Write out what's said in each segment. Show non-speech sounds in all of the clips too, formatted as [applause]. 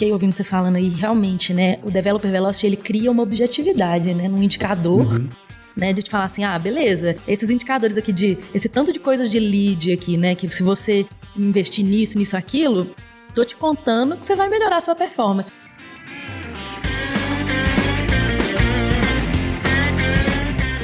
fiquei ouvindo você falando aí, realmente, né? O Developer Velocity, ele cria uma objetividade, né? Num indicador. Uhum. Né, de te falar assim, ah, beleza, esses indicadores aqui de, esse tanto de coisas de lead aqui, né, que se você investir nisso, nisso, aquilo, tô te contando que você vai melhorar a sua performance.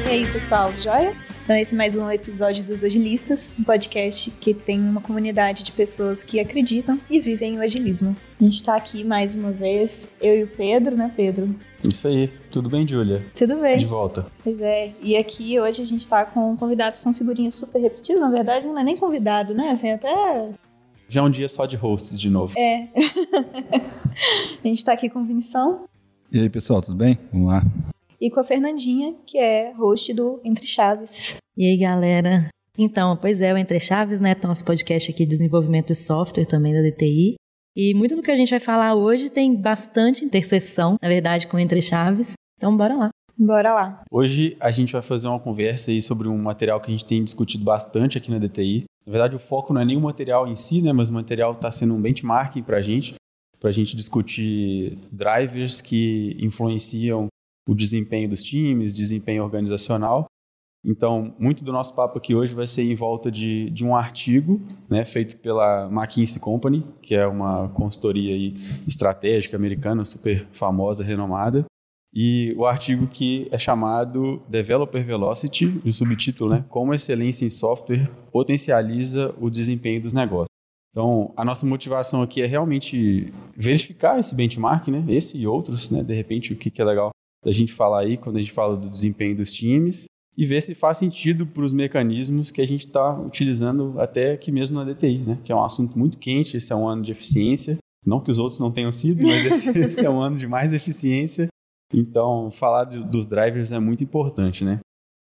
E aí, pessoal, joia? Então, esse é mais um episódio dos Agilistas, um podcast que tem uma comunidade de pessoas que acreditam e vivem o agilismo. A gente está aqui mais uma vez, eu e o Pedro, né, Pedro? Isso aí. Tudo bem, Júlia? Tudo bem. De volta. Pois é. E aqui hoje a gente está com convidados que são figurinhas super repetidas. Na verdade, não é nem convidado, né? Assim, até. Já é um dia só de hosts de novo. É. [laughs] a gente está aqui com o Vinição. E aí, pessoal, tudo bem? Vamos lá e com a Fernandinha, que é host do Entre Chaves. E aí, galera? Então, pois é, o Entre Chaves, né? Nosso podcast aqui de desenvolvimento de software também da DTI. E muito do que a gente vai falar hoje tem bastante interseção, na verdade, com Entre Chaves. Então, bora lá. Bora lá. Hoje a gente vai fazer uma conversa aí sobre um material que a gente tem discutido bastante aqui na DTI. Na verdade, o foco não é nem o material em si, né? Mas o material está sendo um benchmarking para a gente, para a gente discutir drivers que influenciam o desempenho dos times, desempenho organizacional. Então, muito do nosso papo aqui hoje vai ser em volta de, de um artigo né, feito pela McKinsey Company, que é uma consultoria estratégica americana super famosa, renomada. E o artigo que é chamado Developer Velocity, o subtítulo, né? Como excelência em software potencializa o desempenho dos negócios. Então, a nossa motivação aqui é realmente verificar esse benchmark, né? Esse e outros, né? De repente, o que, que é legal da gente falar aí quando a gente fala do desempenho dos times e ver se faz sentido para os mecanismos que a gente está utilizando até aqui mesmo na DTI, né? Que é um assunto muito quente, esse é um ano de eficiência. Não que os outros não tenham sido, mas [laughs] esse, esse é um ano de mais eficiência. Então, falar de, dos drivers é muito importante, né?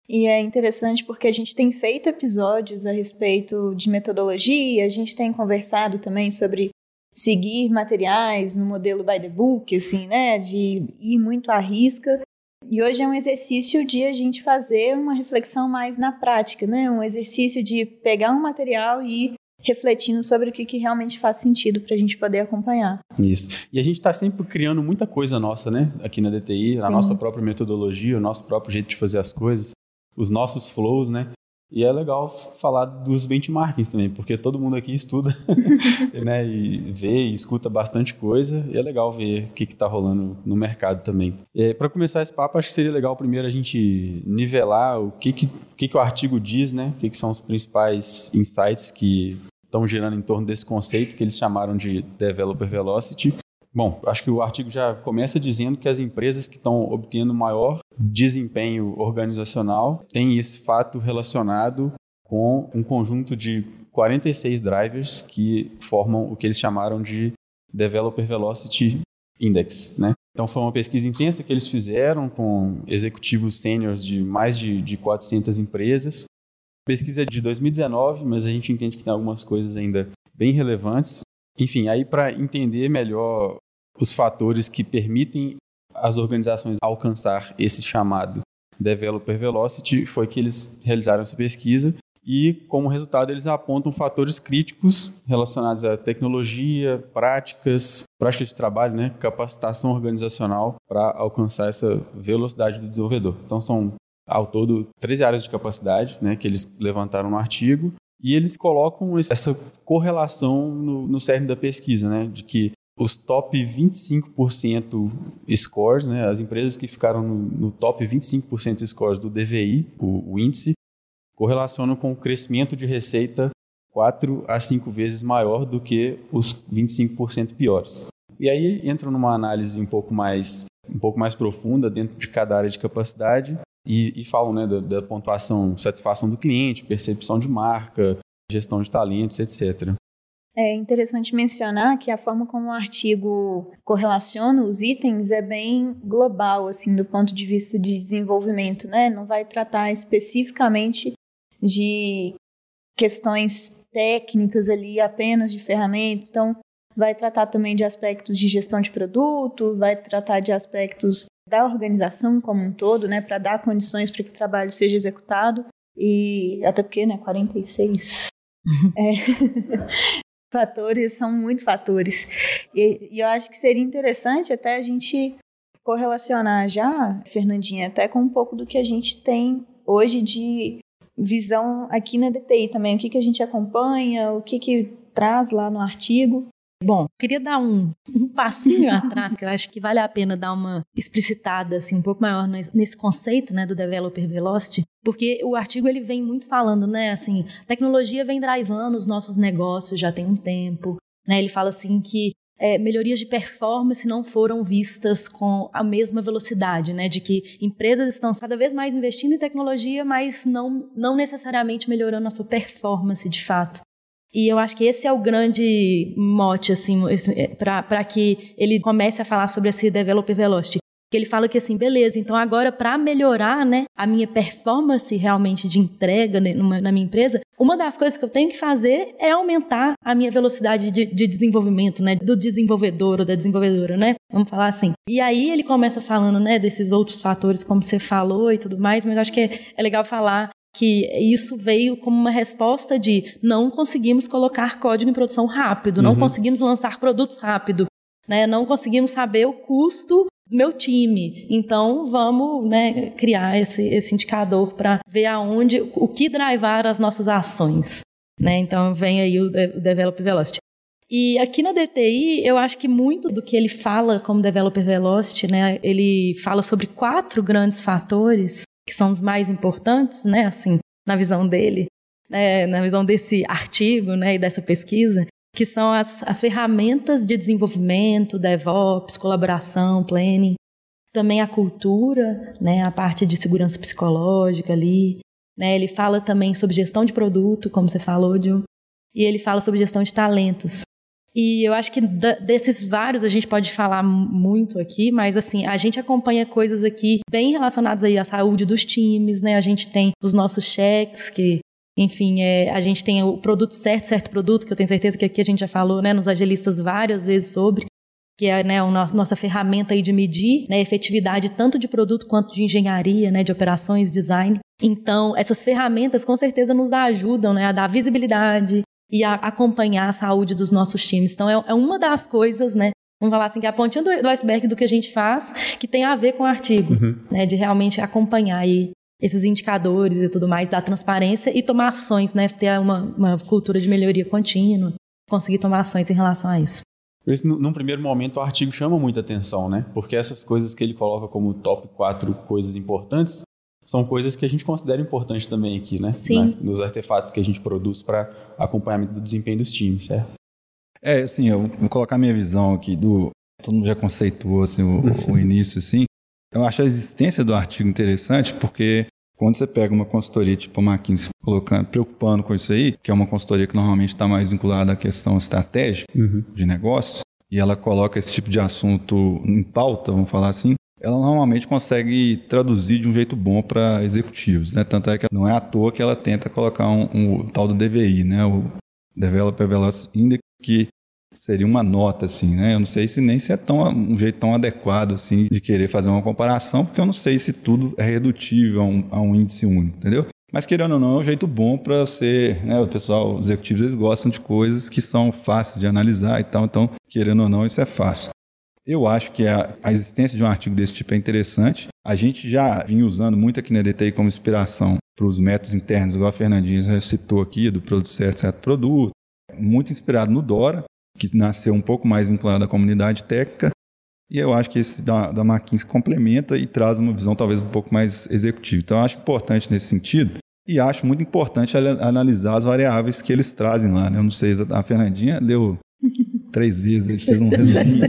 E é interessante porque a gente tem feito episódios a respeito de metodologia, a gente tem conversado também sobre seguir materiais no modelo by the book, assim, né? De ir muito à risca. E hoje é um exercício de a gente fazer uma reflexão mais na prática, né? Um exercício de pegar um material e ir refletindo sobre o que, que realmente faz sentido para a gente poder acompanhar. Isso. E a gente está sempre criando muita coisa nossa, né? Aqui na DTI, a Sim. nossa própria metodologia, o nosso próprio jeito de fazer as coisas, os nossos flows, né? E é legal falar dos benchmarkings também, porque todo mundo aqui estuda, [laughs] né, e vê e escuta bastante coisa, e é legal ver o que está rolando no mercado também. Para começar esse papo, acho que seria legal primeiro a gente nivelar o que, que, o, que que o artigo diz, né, o que, que são os principais insights que estão gerando em torno desse conceito que eles chamaram de Developer Velocity. Bom, acho que o artigo já começa dizendo que as empresas que estão obtendo maior desempenho organizacional têm esse fato relacionado com um conjunto de 46 drivers que formam o que eles chamaram de Developer Velocity Index, né? Então foi uma pesquisa intensa que eles fizeram com executivos sêniores de mais de, de 400 empresas. Pesquisa de 2019, mas a gente entende que tem algumas coisas ainda bem relevantes. Enfim, aí para entender melhor os fatores que permitem as organizações alcançar esse chamado Developer Velocity foi que eles realizaram essa pesquisa e, como resultado, eles apontam fatores críticos relacionados à tecnologia, práticas, práticas de trabalho, né, capacitação organizacional para alcançar essa velocidade do desenvolvedor. Então, são ao todo 13 áreas de capacidade né, que eles levantaram no artigo e eles colocam essa correlação no, no cerne da pesquisa, né, de que os top 25% scores, né, as empresas que ficaram no, no top 25% scores do DVI, o, o, índice, correlacionam com o crescimento de receita 4 a 5 vezes maior do que os 25% piores. E aí entra numa análise um pouco mais, um pouco mais profunda dentro de cada área de capacidade e, e falam né, da, da pontuação, satisfação do cliente, percepção de marca, gestão de talentos, etc. É interessante mencionar que a forma como o artigo correlaciona os itens é bem global, assim, do ponto de vista de desenvolvimento, né? Não vai tratar especificamente de questões técnicas ali apenas de ferramenta, então vai tratar também de aspectos de gestão de produto, vai tratar de aspectos da organização como um todo, né, para dar condições para que o trabalho seja executado. E até porque, né, 46 [laughs] é, fatores, são muito fatores. E, e eu acho que seria interessante até a gente correlacionar já, Fernandinha, até com um pouco do que a gente tem hoje de visão aqui na DTI também. O que, que a gente acompanha, o que, que traz lá no artigo. Bom, queria dar um, um passinho atrás, que eu acho que vale a pena dar uma explicitada assim, um pouco maior nesse conceito né, do Developer Velocity, porque o artigo ele vem muito falando, né, assim, tecnologia vem drivando os nossos negócios já tem um tempo, né, ele fala assim que é, melhorias de performance não foram vistas com a mesma velocidade, né? De que empresas estão cada vez mais investindo em tecnologia, mas não, não necessariamente melhorando a sua performance de fato. E eu acho que esse é o grande mote, assim, é, para que ele comece a falar sobre esse developer velocity. Que ele fala que assim, beleza, então agora para melhorar né, a minha performance realmente de entrega né, na minha empresa, uma das coisas que eu tenho que fazer é aumentar a minha velocidade de, de desenvolvimento, né, do desenvolvedor ou da desenvolvedora, né? Vamos falar assim. E aí ele começa falando, né, desses outros fatores, como você falou e tudo mais, mas eu acho que é, é legal falar que isso veio como uma resposta de não conseguimos colocar código em produção rápido, não uhum. conseguimos lançar produtos rápido, né? não conseguimos saber o custo do meu time. Então vamos né, criar esse, esse indicador para ver aonde, o que drivar as nossas ações. Né? Então vem aí o, o Developer Velocity. E aqui na DTI, eu acho que muito do que ele fala como Developer Velocity, né, ele fala sobre quatro grandes fatores que são os mais importantes, né, assim, na visão dele, né, na visão desse artigo, né, e dessa pesquisa, que são as, as ferramentas de desenvolvimento, DevOps, colaboração, planning, também a cultura, né, a parte de segurança psicológica ali, né, ele fala também sobre gestão de produto, como você falou, e ele fala sobre gestão de talentos. E eu acho que desses vários a gente pode falar muito aqui, mas assim, a gente acompanha coisas aqui bem relacionadas aí à saúde dos times, né? A gente tem os nossos cheques que enfim, é, a gente tem o produto certo, certo produto, que eu tenho certeza que aqui a gente já falou, né, nos agilistas várias vezes sobre, que é né, a nossa ferramenta aí de medir né, a efetividade tanto de produto quanto de engenharia, né, de operações, design. Então, essas ferramentas com certeza nos ajudam né, a dar visibilidade, e a acompanhar a saúde dos nossos times. Então, é, é uma das coisas, né? Vamos falar assim, que é a pontinha do, do iceberg do que a gente faz, que tem a ver com o artigo, uhum. né? De realmente acompanhar aí esses indicadores e tudo mais, dar transparência e tomar ações, né? Ter uma, uma cultura de melhoria contínua, conseguir tomar ações em relação a isso. Esse, num primeiro momento, o artigo chama muita atenção, né? Porque essas coisas que ele coloca como top 4 coisas importantes são coisas que a gente considera importante também aqui, né? Sim. Né? Nos artefatos que a gente produz para acompanhamento do desempenho dos times, certo? É, assim, eu vou colocar minha visão aqui do. Todo mundo já conceituou assim, o, o [laughs] início, assim. Eu acho a existência do artigo interessante porque quando você pega uma consultoria tipo a McKinsey colocando, preocupando com isso aí, que é uma consultoria que normalmente está mais vinculada à questão estratégica uhum. de negócios, e ela coloca esse tipo de assunto em pauta, vamos falar assim, ela normalmente consegue traduzir de um jeito bom para executivos, né? Tanto é que não é à toa que ela tenta colocar um, um, um tal do DVI, né? O Developer Velocity Index, que seria uma nota, assim, né? Eu não sei se nem se é tão, um jeito tão adequado, assim, de querer fazer uma comparação, porque eu não sei se tudo é redutível a um, a um índice único, entendeu? Mas querendo ou não, é um jeito bom para ser, né? O pessoal, os executivos, eles gostam de coisas que são fáceis de analisar e tal, então, querendo ou não, isso é fácil. Eu acho que a, existência de um artigo desse tipo é interessante. A gente já vinha usando muito aqui na DTI como inspiração para os métodos internos, igual a Fernandinha já citou aqui, do produto certo, certo produto. Muito inspirado no Dora, que nasceu um pouco mais vinculado à comunidade técnica. E eu acho que esse da, da McKinsey complementa e traz uma visão talvez um pouco mais executiva. Então, eu acho importante nesse sentido. E acho muito importante analisar as variáveis que eles trazem lá. Né? Eu não sei, a Fernandinha deu três vezes, ele fez um resuminho.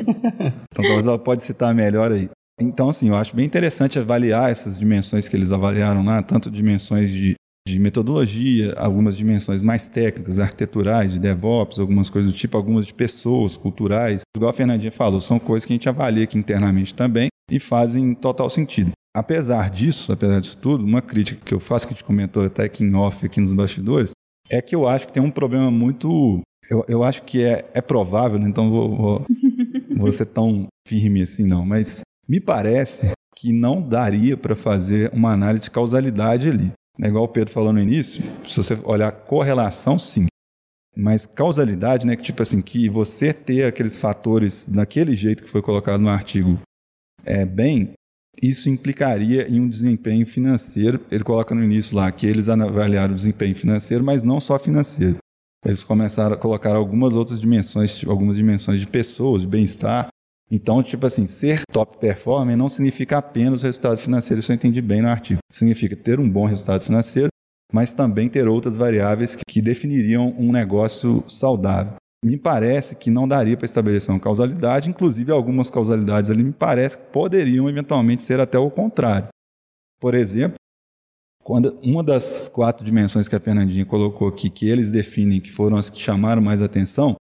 então talvez ela pode citar melhor aí. Então, assim, eu acho bem interessante avaliar essas dimensões que eles avaliaram lá, tanto dimensões de, de metodologia, algumas dimensões mais técnicas, arquiteturais, de DevOps, algumas coisas do tipo, algumas de pessoas, culturais. Igual a Fernandinha falou, são coisas que a gente avalia aqui internamente também e fazem total sentido. Apesar disso, apesar disso tudo, uma crítica que eu faço, que a gente comentou até aqui em off, aqui nos bastidores, é que eu acho que tem um problema muito eu, eu acho que é, é provável, né? então vou, vou, [laughs] vou ser tão firme assim, não. Mas me parece que não daria para fazer uma análise de causalidade ali. É igual o Pedro falou no início, se você olhar correlação, sim. Mas causalidade, né? Que tipo assim, que você ter aqueles fatores daquele jeito que foi colocado no artigo é bem, isso implicaria em um desempenho financeiro. Ele coloca no início lá que eles avaliaram o desempenho financeiro, mas não só financeiro. Eles começaram a colocar algumas outras dimensões, tipo, algumas dimensões de pessoas, de bem-estar. Então, tipo assim, ser top performer não significa apenas resultado financeiro, isso eu entendi bem no artigo. Significa ter um bom resultado financeiro, mas também ter outras variáveis que definiriam um negócio saudável. Me parece que não daria para estabelecer uma causalidade, inclusive algumas causalidades ali me parece que poderiam eventualmente ser até o contrário. Por exemplo, quando uma das quatro dimensões que a Fernandinha colocou aqui, que eles definem que foram as que chamaram mais atenção,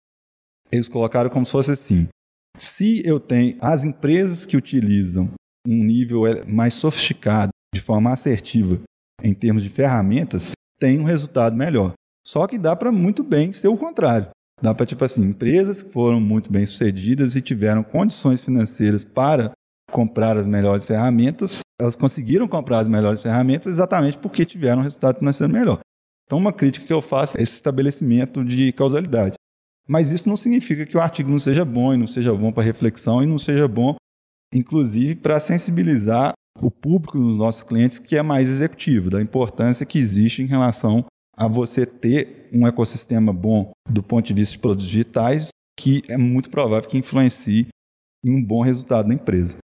eles colocaram como se fosse assim: se eu tenho as empresas que utilizam um nível mais sofisticado, de forma assertiva, em termos de ferramentas, tem um resultado melhor. Só que dá para muito bem ser o contrário. Dá para, tipo assim, empresas que foram muito bem sucedidas e tiveram condições financeiras para comprar as melhores ferramentas, elas conseguiram comprar as melhores ferramentas exatamente porque tiveram um resultado financeiro melhor. Então, uma crítica que eu faço é esse estabelecimento de causalidade. Mas isso não significa que o artigo não seja bom e não seja bom para reflexão e não seja bom, inclusive, para sensibilizar o público dos nossos clientes que é mais executivo, da importância que existe em relação a você ter um ecossistema bom do ponto de vista de produtos digitais, que é muito provável que influencie em um bom resultado da empresa.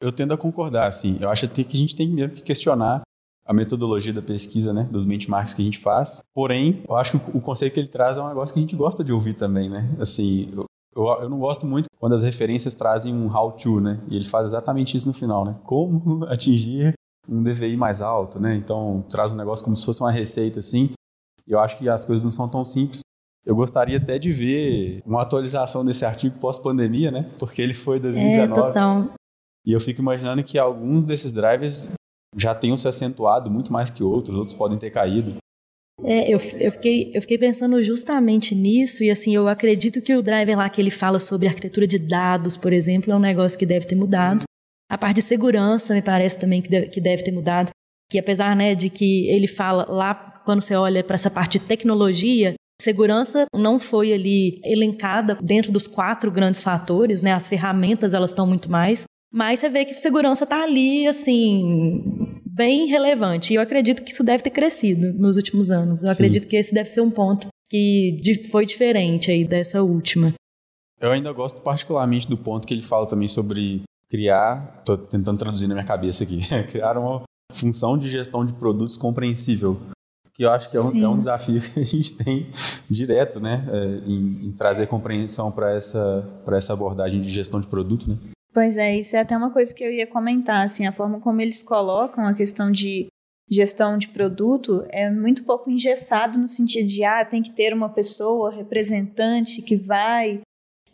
Eu tendo a concordar, assim. Eu acho que a gente tem mesmo que questionar a metodologia da pesquisa, né, dos benchmarks que a gente faz. Porém, eu acho que o conceito que ele traz é um negócio que a gente gosta de ouvir também, né? Assim, eu, eu, eu não gosto muito quando as referências trazem um how-to, né? E ele faz exatamente isso no final, né? Como [laughs] atingir um DVI mais alto, né? Então, traz um negócio como se fosse uma receita, assim. Eu acho que as coisas não são tão simples. Eu gostaria até de ver uma atualização desse artigo pós-pandemia, né? Porque ele foi 2019. É, total. E eu fico imaginando que alguns desses drivers já tenham se acentuado muito mais que outros, outros podem ter caído. É, eu, eu, fiquei, eu fiquei pensando justamente nisso, e assim, eu acredito que o driver lá que ele fala sobre arquitetura de dados, por exemplo, é um negócio que deve ter mudado. A parte de segurança me parece também que deve, que deve ter mudado. Que apesar né, de que ele fala lá, quando você olha para essa parte de tecnologia, segurança não foi ali elencada dentro dos quatro grandes fatores, né? As ferramentas elas estão muito mais, mas você vê que segurança está ali, assim, bem relevante. E eu acredito que isso deve ter crescido nos últimos anos. Eu Sim. acredito que esse deve ser um ponto que foi diferente aí dessa última. Eu ainda gosto particularmente do ponto que ele fala também sobre criar, estou tentando traduzir na minha cabeça aqui, [laughs] criar uma função de gestão de produtos compreensível. Que eu acho que é um, é um desafio [laughs] que a gente tem direto, né, é, em, em, trazer compreensão para essa, essa abordagem de gestão de produto, né? Pois é, isso é até uma coisa que eu ia comentar, assim, a forma como eles colocam a questão de gestão de produto é muito pouco engessado no sentido de, ah, tem que ter uma pessoa representante que vai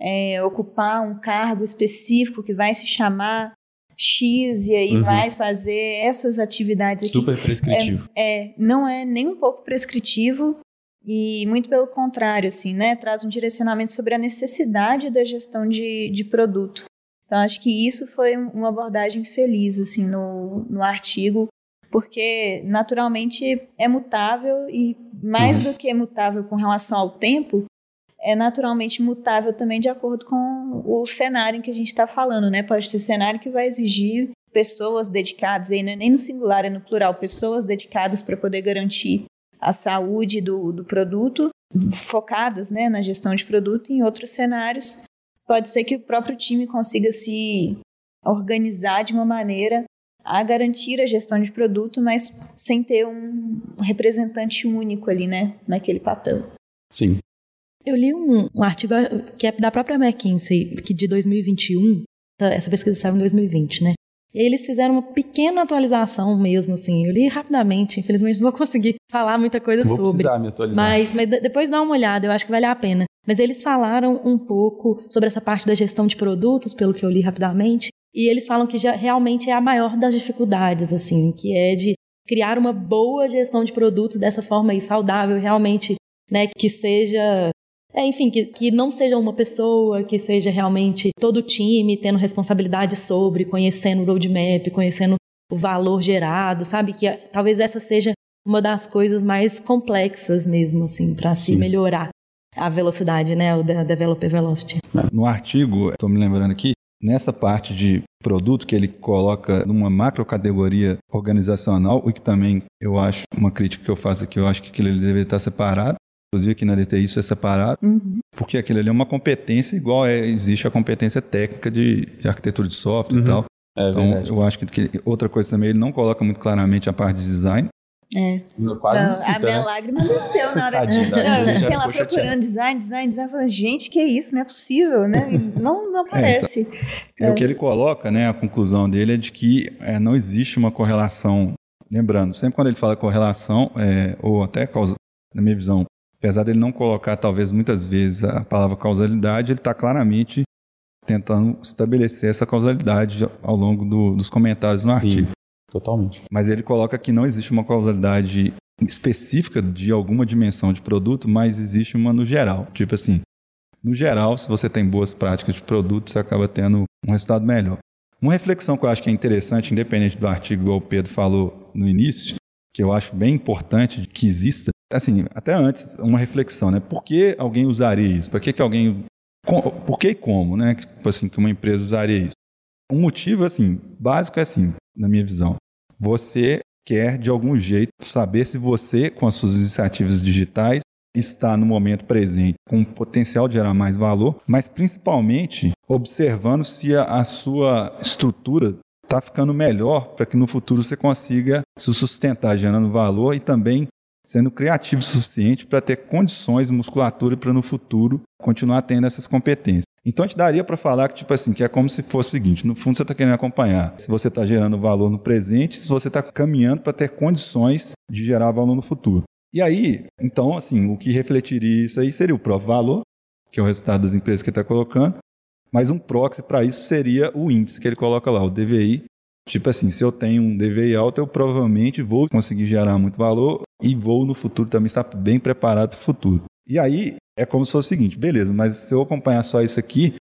é, ocupar um cargo específico, que vai se chamar X e aí uhum. vai fazer essas atividades aqui. Super prescritivo. É, é, não é nem um pouco prescritivo e muito pelo contrário, assim, né? Traz um direcionamento sobre a necessidade da gestão de, de produto. Então, acho que isso foi uma abordagem feliz, assim, no, no artigo, porque naturalmente é mutável e mais uhum. do que é mutável com relação ao tempo, é naturalmente mutável também de acordo com o cenário em que a gente está falando, né? Pode ter cenário que vai exigir pessoas dedicadas, não é nem no singular, é no plural, pessoas dedicadas para poder garantir a saúde do, do produto, focadas né, na gestão de produto, em outros cenários pode ser que o próprio time consiga se organizar de uma maneira a garantir a gestão de produto, mas sem ter um representante único ali, né, naquele papel. Sim. Eu li um, um artigo que é da própria McKinsey, que de 2021, essa pesquisa saiu em 2020, né? E aí eles fizeram uma pequena atualização mesmo, assim. Eu li rapidamente, infelizmente não vou conseguir [laughs] falar muita coisa vou sobre. Vou precisar me atualizar. Mas, mas depois dá uma olhada, eu acho que vale a pena. Mas eles falaram um pouco sobre essa parte da gestão de produtos, pelo que eu li rapidamente, e eles falam que já realmente é a maior das dificuldades, assim, que é de criar uma boa gestão de produtos dessa forma aí saudável, realmente, né, que seja é, enfim, que, que não seja uma pessoa, que seja realmente todo o time tendo responsabilidade sobre, conhecendo o roadmap, conhecendo o valor gerado, sabe? Que talvez essa seja uma das coisas mais complexas mesmo, assim, para se melhorar. A velocidade, né? O developer velocity. No artigo, estou me lembrando aqui, nessa parte de produto que ele coloca numa macro categoria organizacional, o que também eu acho uma crítica que eu faço aqui, eu acho que aquilo deveria estar separado. Inclusive aqui na DTI isso é separado, uhum. porque aquilo ali é uma competência igual é, existe a competência técnica de, de arquitetura de software uhum. e tal. É então, verdade. eu acho que, que, outra coisa também, ele não coloca muito claramente a parte de design, é. Quase não, não cita, A minha né? lágrima desceu na hora. [laughs] Tadinho, não, eu fiquei lá procurando design, design, design. Falando, gente, que isso? Não é possível, né? Não, não aparece. [laughs] É, então, é. O que ele coloca, né? A conclusão dele é de que é, não existe uma correlação. Lembrando, sempre quando ele fala correlação, é, ou até causa, na minha visão, apesar dele não colocar, talvez, muitas vezes a palavra causalidade, ele está claramente tentando estabelecer essa causalidade ao longo do, dos comentários no artigo. Totalmente. Mas ele coloca que não existe uma causalidade específica de alguma dimensão de produto, mas existe uma no geral. Tipo assim, no geral, se você tem boas práticas de produto, você acaba tendo um resultado melhor. Uma reflexão que eu acho que é interessante, independente do artigo que o Pedro falou no início, que eu acho bem importante que exista, assim, até antes, uma reflexão, né? Por que alguém usaria isso? Por que, que alguém. Por que e como, né? Tipo assim, que uma empresa usaria isso? Um motivo, assim, básico é assim, na minha visão. Você quer, de algum jeito, saber se você, com as suas iniciativas digitais, está no momento presente com potencial de gerar mais valor, mas principalmente observando se a, a sua estrutura está ficando melhor para que no futuro você consiga se sustentar gerando valor e também sendo criativo o suficiente para ter condições, musculatura para no futuro continuar tendo essas competências. Então a gente daria para falar que tipo assim, que é como se fosse o seguinte, no fundo você está querendo acompanhar se você está gerando valor no presente, se você está caminhando para ter condições de gerar valor no futuro. E aí, então assim, o que refletiria isso aí seria o próprio valor, que é o resultado das empresas que está colocando, mas um proxy para isso seria o índice que ele coloca lá, o DVI, Tipo assim, se eu tenho um DVI alto, eu provavelmente vou conseguir gerar muito valor e vou no futuro também estar bem preparado para o futuro. E aí é como se fosse o seguinte, beleza, mas se eu acompanhar só isso aqui,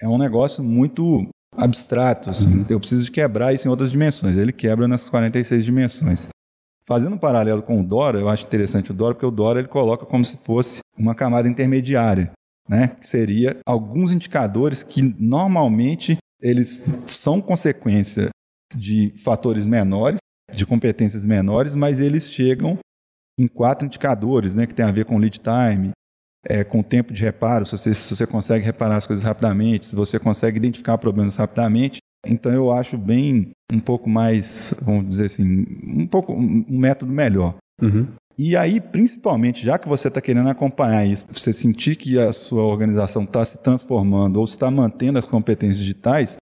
é um negócio muito abstrato. Assim, uhum. Eu preciso de quebrar isso em outras dimensões. Ele quebra nas 46 dimensões. Fazendo um paralelo com o Dora, eu acho interessante o Dora, porque o Dora ele coloca como se fosse uma camada intermediária, né? que seria alguns indicadores que normalmente eles são consequência de fatores menores, de competências menores, mas eles chegam em quatro indicadores, né, que tem a ver com lead time, é, com tempo de reparo, se você, se você consegue reparar as coisas rapidamente, se você consegue identificar problemas rapidamente. Então eu acho bem um pouco mais, vamos dizer assim, um pouco um método melhor. Uhum. E aí, principalmente, já que você está querendo acompanhar isso, você sentir que a sua organização está se transformando ou está mantendo as competências digitais,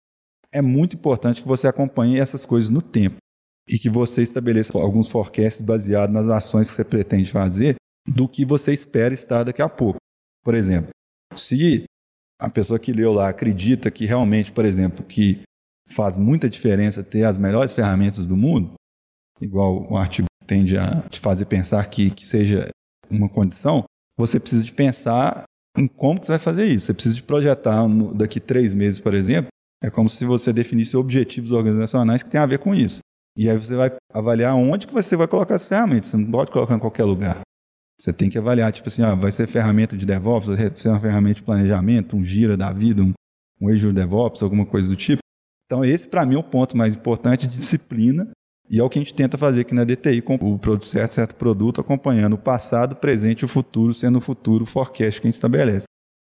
é muito importante que você acompanhe essas coisas no tempo e que você estabeleça alguns forecasts baseados nas ações que você pretende fazer do que você espera estar daqui a pouco. Por exemplo, se a pessoa que leu lá acredita que realmente, por exemplo, que faz muita diferença ter as melhores ferramentas do mundo, igual o artigo tende a te fazer pensar que, que seja uma condição, você precisa de pensar em como você vai fazer isso. Você precisa de projetar no, daqui três meses, por exemplo, é como se você definisse objetivos organizacionais que têm a ver com isso. E aí você vai avaliar onde que você vai colocar as ferramentas. Você não pode colocar em qualquer lugar. Você tem que avaliar, tipo assim, vai ser ferramenta de DevOps, vai ser uma ferramenta de planejamento, um Gira da vida, um, um Azure DevOps, alguma coisa do tipo. Então esse para mim é o ponto mais importante de disciplina e é o que a gente tenta fazer aqui na DTI com o produto certo, certo produto, acompanhando o passado, o presente e o futuro, sendo o futuro o forecast que a gente estabelece.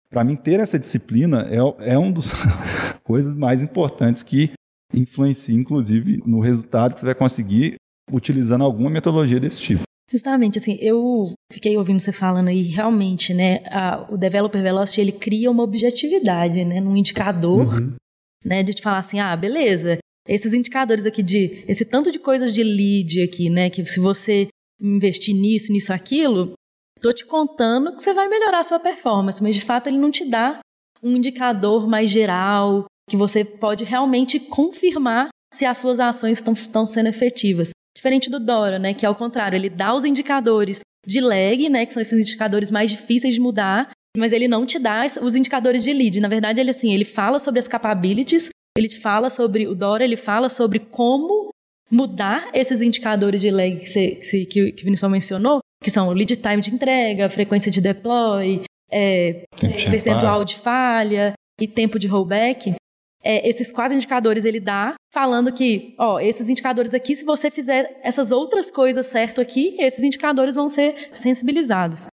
Para mim, ter essa disciplina é, é um dos [laughs] coisas mais importantes que influencia, inclusive, no resultado que você vai conseguir utilizando alguma metodologia desse tipo. Justamente, assim, eu fiquei ouvindo você falando aí, realmente, né, a, o Developer Velocity, ele cria uma objetividade, né, num indicador, uhum. né, de te falar assim, ah, beleza, esses indicadores aqui de, esse tanto de coisas de lead aqui, né, que se você investir nisso, nisso, aquilo, tô te contando que você vai melhorar a sua performance, mas de fato ele não te dá um indicador mais geral, que você pode realmente confirmar se as suas ações estão sendo efetivas. Diferente do Dora, né, que ao contrário, ele dá os indicadores de lag, né, que são esses indicadores mais difíceis de mudar, mas ele não te dá os indicadores de lead. Na verdade, ele assim, ele fala sobre as capabilities, ele fala sobre o Dora, ele fala sobre como mudar esses indicadores de lag que, você, que, que o Vinicius mencionou, que são lead time de entrega, frequência de deploy, é, percentual de falha e tempo de rollback, é, esses quatro indicadores ele dá, falando que, ó, esses indicadores aqui, se você fizer essas outras coisas certo aqui, esses indicadores vão ser sensibilizados.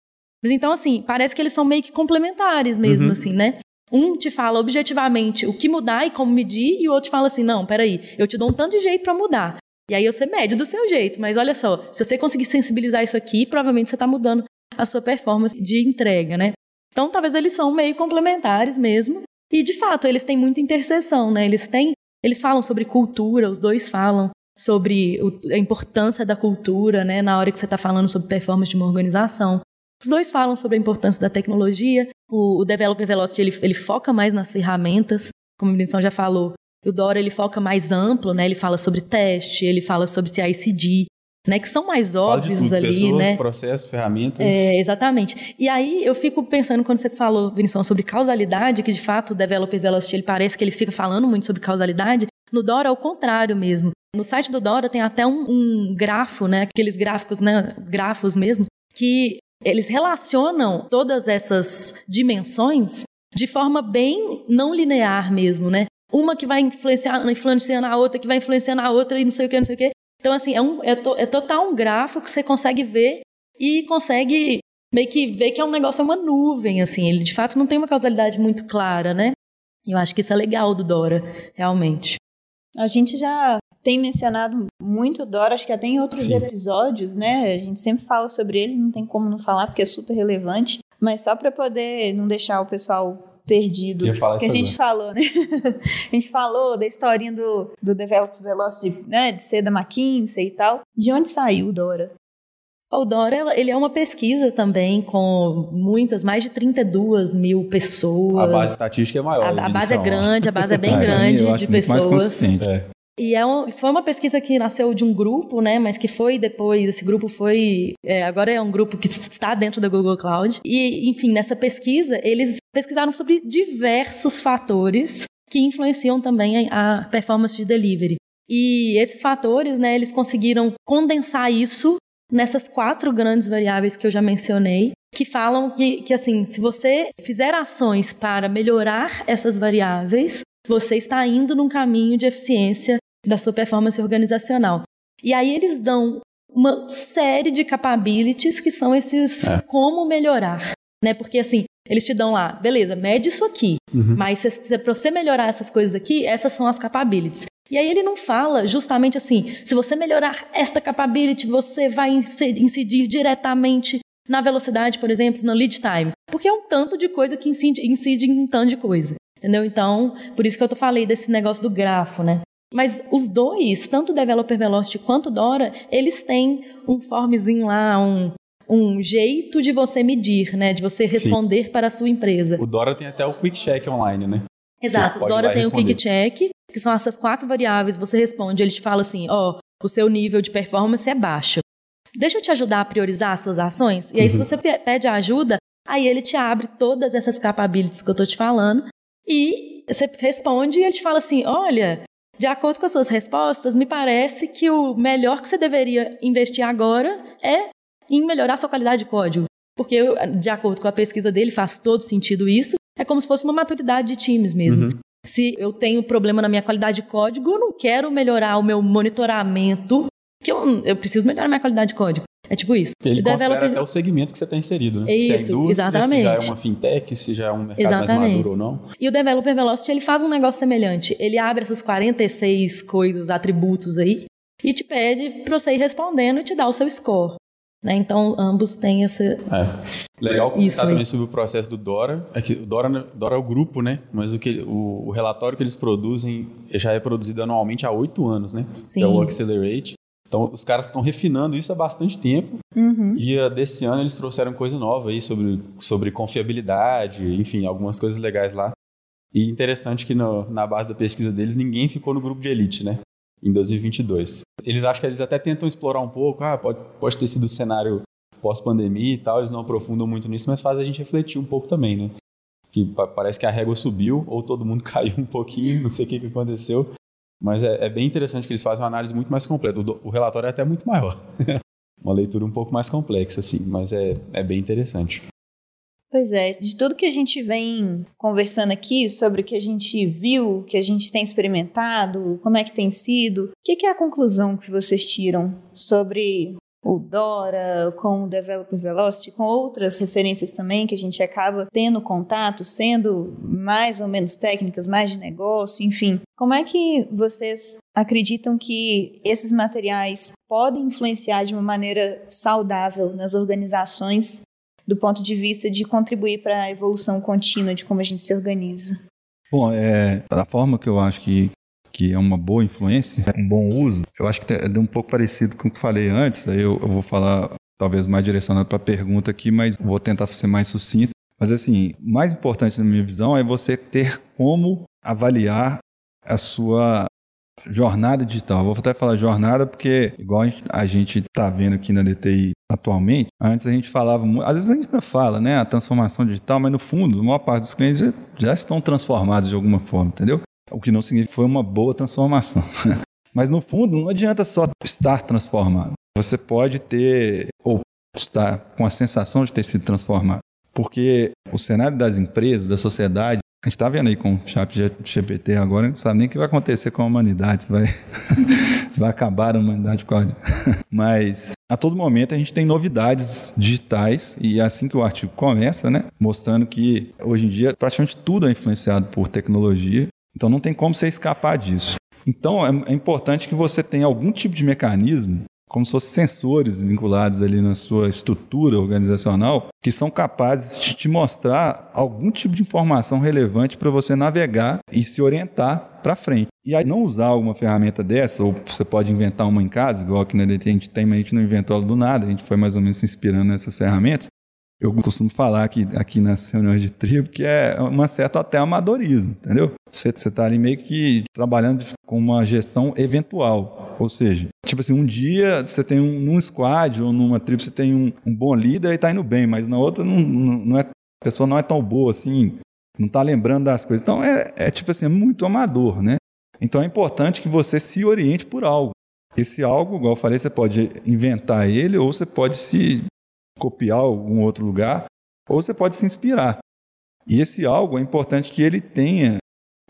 Mas então, assim, parece que eles são meio que complementares mesmo, uhum. assim, né? Um te fala objetivamente o que mudar e como medir, e o outro te fala assim: não, peraí, eu te dou um tanto de jeito para mudar. E aí você mede do seu jeito. Mas olha só, se você conseguir sensibilizar isso aqui, provavelmente você está mudando a sua performance de entrega, né? Então, talvez eles são meio complementares mesmo. E de fato, eles têm muita interseção, né? Eles têm, eles falam sobre cultura, os dois falam sobre o, a importância da cultura, né? Na hora que você está falando sobre performance de uma organização. Os dois falam sobre a importância da tecnologia. O, o Developer Velocity ele, ele foca mais nas ferramentas, como a Benção já falou. O Dora ele foca mais amplo, né? Ele fala sobre teste, ele fala sobre CI/CD, né? Que são mais óbvios tudo, ali, pessoas, né? processos, ferramentas. É, exatamente. E aí eu fico pensando quando você falou, Vinição, sobre causalidade, que de fato o Developer Velocity ele parece que ele fica falando muito sobre causalidade. No Dora é o contrário mesmo. No site do Dora tem até um, um grafo, né? Aqueles gráficos, né? Grafos mesmo, que eles relacionam todas essas dimensões de forma bem não linear mesmo, né? Uma que vai influenciar, influenciando a outra, que vai influenciando a outra e não sei o que, não sei o que. Então, assim, é, um, é, to, é total um gráfico que você consegue ver e consegue meio que ver que é um negócio, é uma nuvem, assim. Ele, de fato, não tem uma causalidade muito clara, né? Eu acho que isso é legal do Dora, realmente. A gente já tem mencionado muito Dora, acho que até em outros Sim. episódios, né? A gente sempre fala sobre ele, não tem como não falar porque é super relevante. Mas só para poder não deixar o pessoal perdido que a gente falou, né? [laughs] a gente falou da historinha do, do Develop Velocity, né? De ser da McKinsey e tal. De onde saiu o Dora? O Dora, ele é uma pesquisa também com muitas, mais de 32 mil pessoas. A base estatística é maior. A, a base é grande, a base é bem grande de pessoas. É. E é um, foi uma pesquisa que nasceu de um grupo, né? Mas que foi depois, esse grupo foi. É, agora é um grupo que está dentro da Google Cloud. E, enfim, nessa pesquisa, eles pesquisaram sobre diversos fatores que influenciam também a performance de delivery. E esses fatores, né, eles conseguiram condensar isso nessas quatro grandes variáveis que eu já mencionei, que falam que, que assim, se você fizer ações para melhorar essas variáveis, você está indo num caminho de eficiência da sua performance organizacional. E aí eles dão uma série de capabilities que são esses é. como melhorar, né? Porque assim, eles te dão lá, beleza, mede isso aqui, uhum. mas se, se, para você melhorar essas coisas aqui, essas são as capabilities. E aí ele não fala justamente assim, se você melhorar esta capability, você vai incidir diretamente na velocidade, por exemplo, no lead time. Porque é um tanto de coisa que incide, incide em um tanto de coisa. Entendeu? Então, por isso que eu tô falei desse negócio do grafo, né? Mas os dois, tanto o Developer Velocity quanto o Dora, eles têm um formzinho lá, um, um jeito de você medir, né? De você responder Sim. para a sua empresa. O Dora tem até o Quick Check online, né? Exato, o Dora tem responder. o Quick Check, que são essas quatro variáveis, você responde, ele te fala assim, ó, oh, o seu nível de performance é baixo. Deixa eu te ajudar a priorizar as suas ações. E aí, uhum. se você pede ajuda, aí ele te abre todas essas capabilities que eu tô te falando e você responde e ele te fala assim: olha, de acordo com as suas respostas, me parece que o melhor que você deveria investir agora é em melhorar a sua qualidade de código. Porque, eu, de acordo com a pesquisa dele, faz todo sentido isso. É como se fosse uma maturidade de times mesmo. Uhum. Se eu tenho problema na minha qualidade de código, eu não quero melhorar o meu monitoramento, que eu, eu preciso melhorar a minha qualidade de código. É tipo isso. Ele o considera developer... até o segmento que você está inserido, né? Isso, se é indústria, exatamente. se já é uma fintech, se já é um mercado exatamente. mais maduro ou não. E o Developer Velocity, ele faz um negócio semelhante. Ele abre essas 46 coisas, atributos aí, e te pede para você ir respondendo e te dar o seu score. Né? Então, ambos têm essa. É. Legal comentar também sobre o processo do Dora. É que o Dora, Dora é o grupo, né? Mas o, que, o, o relatório que eles produzem já é produzido anualmente há oito anos, né? Sim. É o Accelerate. Então, os caras estão refinando isso há bastante tempo. Uhum. E uh, desse ano eles trouxeram coisa nova aí sobre, sobre confiabilidade, enfim, algumas coisas legais lá. E interessante que no, na base da pesquisa deles, ninguém ficou no grupo de elite, né? Em 2022. Eles acham que eles até tentam explorar um pouco, ah, pode, pode ter sido o cenário pós-pandemia e tal, eles não aprofundam muito nisso, mas faz a gente refletir um pouco também, né? Que parece que a régua subiu, ou todo mundo [laughs] caiu um pouquinho, não sei o que, que aconteceu. Mas é, é, bem interessante que eles fazem uma análise muito mais completa. O, o relatório é até muito maior. [laughs] uma leitura um pouco mais complexa, assim, mas é, é bem interessante. Pois é, de tudo que a gente vem conversando aqui sobre o que a gente viu, o que a gente tem experimentado, como é que tem sido, o que, que é a conclusão que vocês tiram sobre o Dora, com o Developer Velocity, com outras referências também que a gente acaba tendo contato, sendo mais ou menos técnicas, mais de negócio, enfim. Como é que vocês acreditam que esses materiais podem influenciar de uma maneira saudável nas organizações do ponto de vista de contribuir para a evolução contínua de como a gente se organiza? Bom, é, da forma que eu acho que, que é uma boa influência, um bom uso, eu acho que é um pouco parecido com o que falei antes, aí eu, eu vou falar talvez mais direcionado para a pergunta aqui, mas vou tentar ser mais sucinto. Mas assim, mais importante na minha visão é você ter como avaliar a sua jornada digital. Vou até falar jornada porque, igual a gente está vendo aqui na DTI atualmente, antes a gente falava, às vezes a gente ainda fala, né, a transformação digital, mas no fundo, a maior parte dos clientes já estão transformados de alguma forma, entendeu? O que não significa que foi uma boa transformação. [laughs] mas no fundo, não adianta só estar transformado. Você pode ter, ou estar com a sensação de ter sido transformado. Porque o cenário das empresas, da sociedade, a gente está vendo aí com o chat GPT agora, não sabe nem o que vai acontecer com a humanidade, se vai, [laughs] se vai acabar a humanidade por causa [laughs] Mas a todo momento a gente tem novidades digitais e é assim que o artigo começa, né? Mostrando que hoje em dia praticamente tudo é influenciado por tecnologia, então não tem como você escapar disso. Então é, é importante que você tenha algum tipo de mecanismo como se fossem sensores vinculados ali na sua estrutura organizacional, que são capazes de te mostrar algum tipo de informação relevante para você navegar e se orientar para frente. E aí, não usar alguma ferramenta dessa, ou você pode inventar uma em casa, igual aqui na DT a gente tem, mas a gente não inventou ela do nada, a gente foi mais ou menos se inspirando nessas ferramentas. Eu costumo falar aqui, aqui nas reuniões de tribo que é um certo até amadorismo, entendeu? Você está ali meio que trabalhando com uma gestão eventual. Ou seja, tipo assim, um dia você tem um, num squad ou numa tribo você tem um, um bom líder e está indo bem, mas na outra não, não, é, a pessoa não é tão boa assim, não está lembrando das coisas. Então é, é tipo assim, é muito amador, né? Então é importante que você se oriente por algo. Esse algo, igual eu falei, você pode inventar ele ou você pode se copiar algum outro lugar, ou você pode se inspirar. E esse algo é importante que ele tenha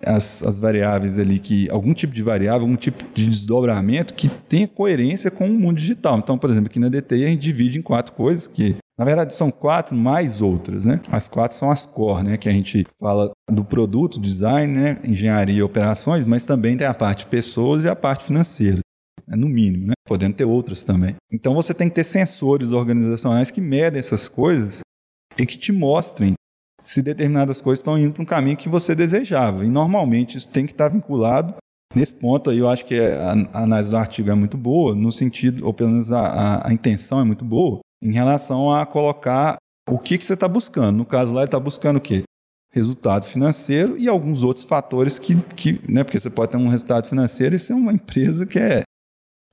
as, as, variáveis ali, que algum tipo de variável, algum tipo de desdobramento que tenha coerência com o mundo digital. Então, por exemplo, aqui na DTI a gente divide em quatro coisas, que na verdade são quatro mais outras, né? As quatro são as core, né? Que a gente fala do produto, design, né? engenharia e operações, mas também tem a parte pessoas e a parte financeira é no mínimo, né? podendo ter outras também. Então você tem que ter sensores organizacionais que medem essas coisas e que te mostrem se determinadas coisas estão indo para um caminho que você desejava. E normalmente isso tem que estar vinculado. Nesse ponto aí eu acho que a, análise do artigo é muito boa, no sentido, ou pelo menos a, a, a intenção é muito boa, em relação a colocar o que, que você está buscando. No caso lá, ele está buscando o quê? Resultado financeiro e alguns outros fatores que, que né, porque você pode ter um resultado financeiro e ser uma empresa que é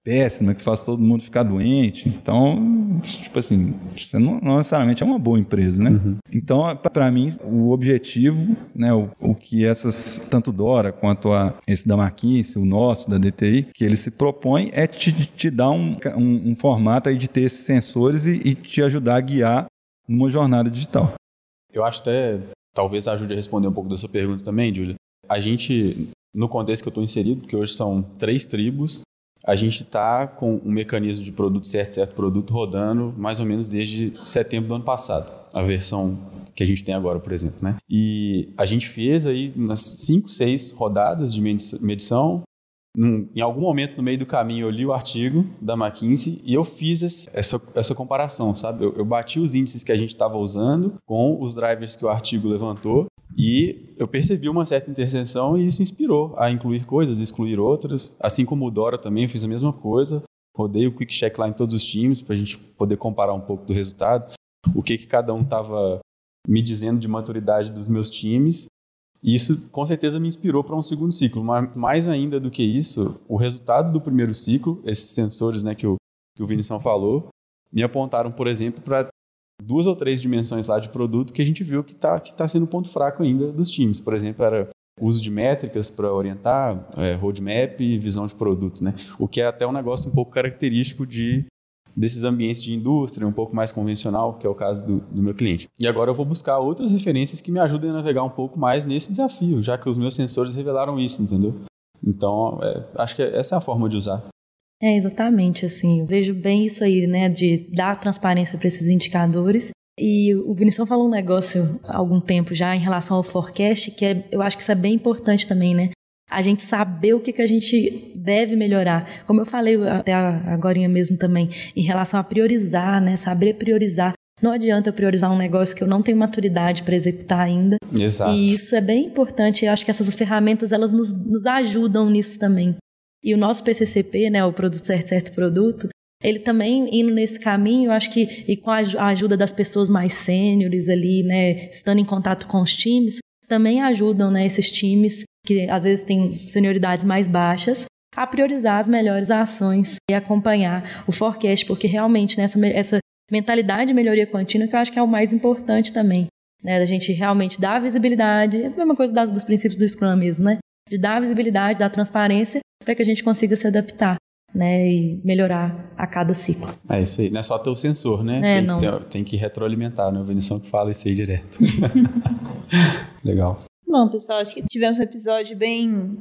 péssima, que faz todo mundo ficar doente. Então, tipo assim, você não, não necessariamente é uma boa empresa, né? Uhum. Então, para mim, o objetivo, né, o, o, que essas, tanto Dora quanto a, esse da Marquinhos, o nosso, da DTI, que ele se propõe é te, te dar um, um, um formato aí de ter esses sensores e, e te ajudar a guiar numa jornada digital. Eu acho até, talvez ajude a responder um pouco da sua pergunta também, Júlia. A gente, no contexto que eu estou inserido, porque hoje são três tribos, a gente está com um mecanismo de produto certo, certo produto rodando mais ou menos desde setembro do ano passado, a versão que a gente tem agora, por exemplo, né? E a gente fez aí umas 5, 6 rodadas de medição. Num, em algum momento no meio do caminho eu li o artigo da McKinsey e eu fiz esse, essa, essa comparação, sabe? Eu, eu bati os índices que a gente estava usando com os drivers que o artigo levantou e eu percebi uma certa interseção e isso inspirou a incluir coisas, excluir outras. Assim como o Dora também, eu fiz a mesma coisa. Rodei o Quick Check lá em todos os times para a gente poder comparar um pouco do resultado. O que, que cada um estava me dizendo de maturidade dos meus times. E isso com certeza me inspirou para um segundo ciclo. Mas mais ainda do que isso, o resultado do primeiro ciclo, esses sensores né, que, o, que o Vinição falou, me apontaram, por exemplo, para duas ou três dimensões lá de produto que a gente viu que está que tá sendo ponto fraco ainda dos times. Por exemplo, era uso de métricas para orientar, é, roadmap e visão de produto, né? O que é até um negócio um pouco característico de desses ambientes de indústria, um pouco mais convencional, que é o caso do, do, meu cliente. E agora eu vou buscar outras referências que me ajudem a navegar um pouco mais nesse desafio, já que os meus sensores revelaram isso, entendeu? Então, é, acho que essa é a forma de usar. É, exatamente, assim, eu vejo bem isso aí, né, de dar transparência para esses indicadores. E o Vinição falou um negócio há algum tempo já em relação ao forecast, que é, eu acho que isso é bem importante também, né? A gente saber o que, que a gente deve melhorar. Como eu falei até agora mesmo também, em relação a priorizar, né? Saber priorizar. Não adianta eu priorizar um negócio que eu não tenho maturidade para executar ainda. Exato. E isso é bem importante. Eu acho que essas ferramentas elas nos, nos ajudam nisso também. E o nosso PCCP, né, o Produto Certo Certo Produto, ele também indo nesse caminho, eu acho que e com a ajuda das pessoas mais sêniores ali, né, estando em contato com os times, também ajudam, né, esses times que às vezes têm senioridades mais baixas a priorizar as melhores ações e acompanhar o forecast, porque realmente nessa né, essa mentalidade de melhoria contínua que eu acho que é o mais importante também, né, da gente realmente dar visibilidade, é a mesma coisa das, dos princípios do Scrum mesmo, né, de dar visibilidade, dar transparência para que a gente consiga se adaptar. Né, e melhorar a cada ciclo. É isso aí, não é só ter o sensor, né? É, tem. Que ter, tem que retroalimentar, né? A Vinição que fala isso aí direto. [laughs] Legal. Bom, pessoal, acho que tivemos um episódio bem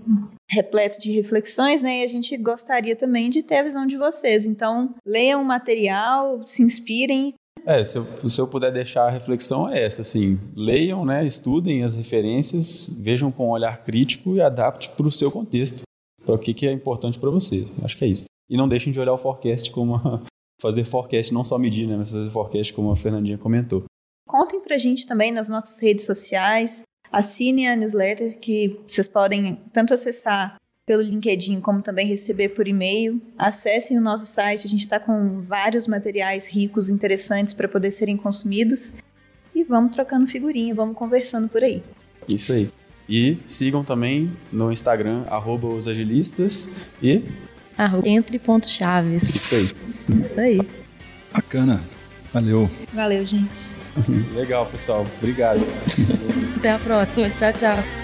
repleto de reflexões, né? E a gente gostaria também de ter a visão de vocês. Então, leiam o material, se inspirem. É, se eu, se eu puder deixar a reflexão é essa, assim, leiam, né, estudem as referências, vejam com um olhar crítico e adapte para o seu contexto para o que, que é importante para você. Acho que é isso. E não deixem de olhar o forecast como uma, [laughs] fazer forecast, não só medir, né, mas fazer forecast como a Fernandinha comentou. Contem para a gente também nas nossas redes sociais, assinem a newsletter que vocês podem tanto acessar pelo LinkedIn como também receber por e-mail. Acessem o nosso site, a gente está com vários materiais ricos, interessantes para poder serem consumidos. E vamos trocando figurinha, vamos conversando por aí. Isso aí. E sigam também no Instagram, arroba os agilistas e. Arroba entre pontos chaves. Isso aí. Isso aí. Bacana. Valeu. Valeu, gente. Legal, pessoal. Obrigado. Até a próxima. Tchau, tchau.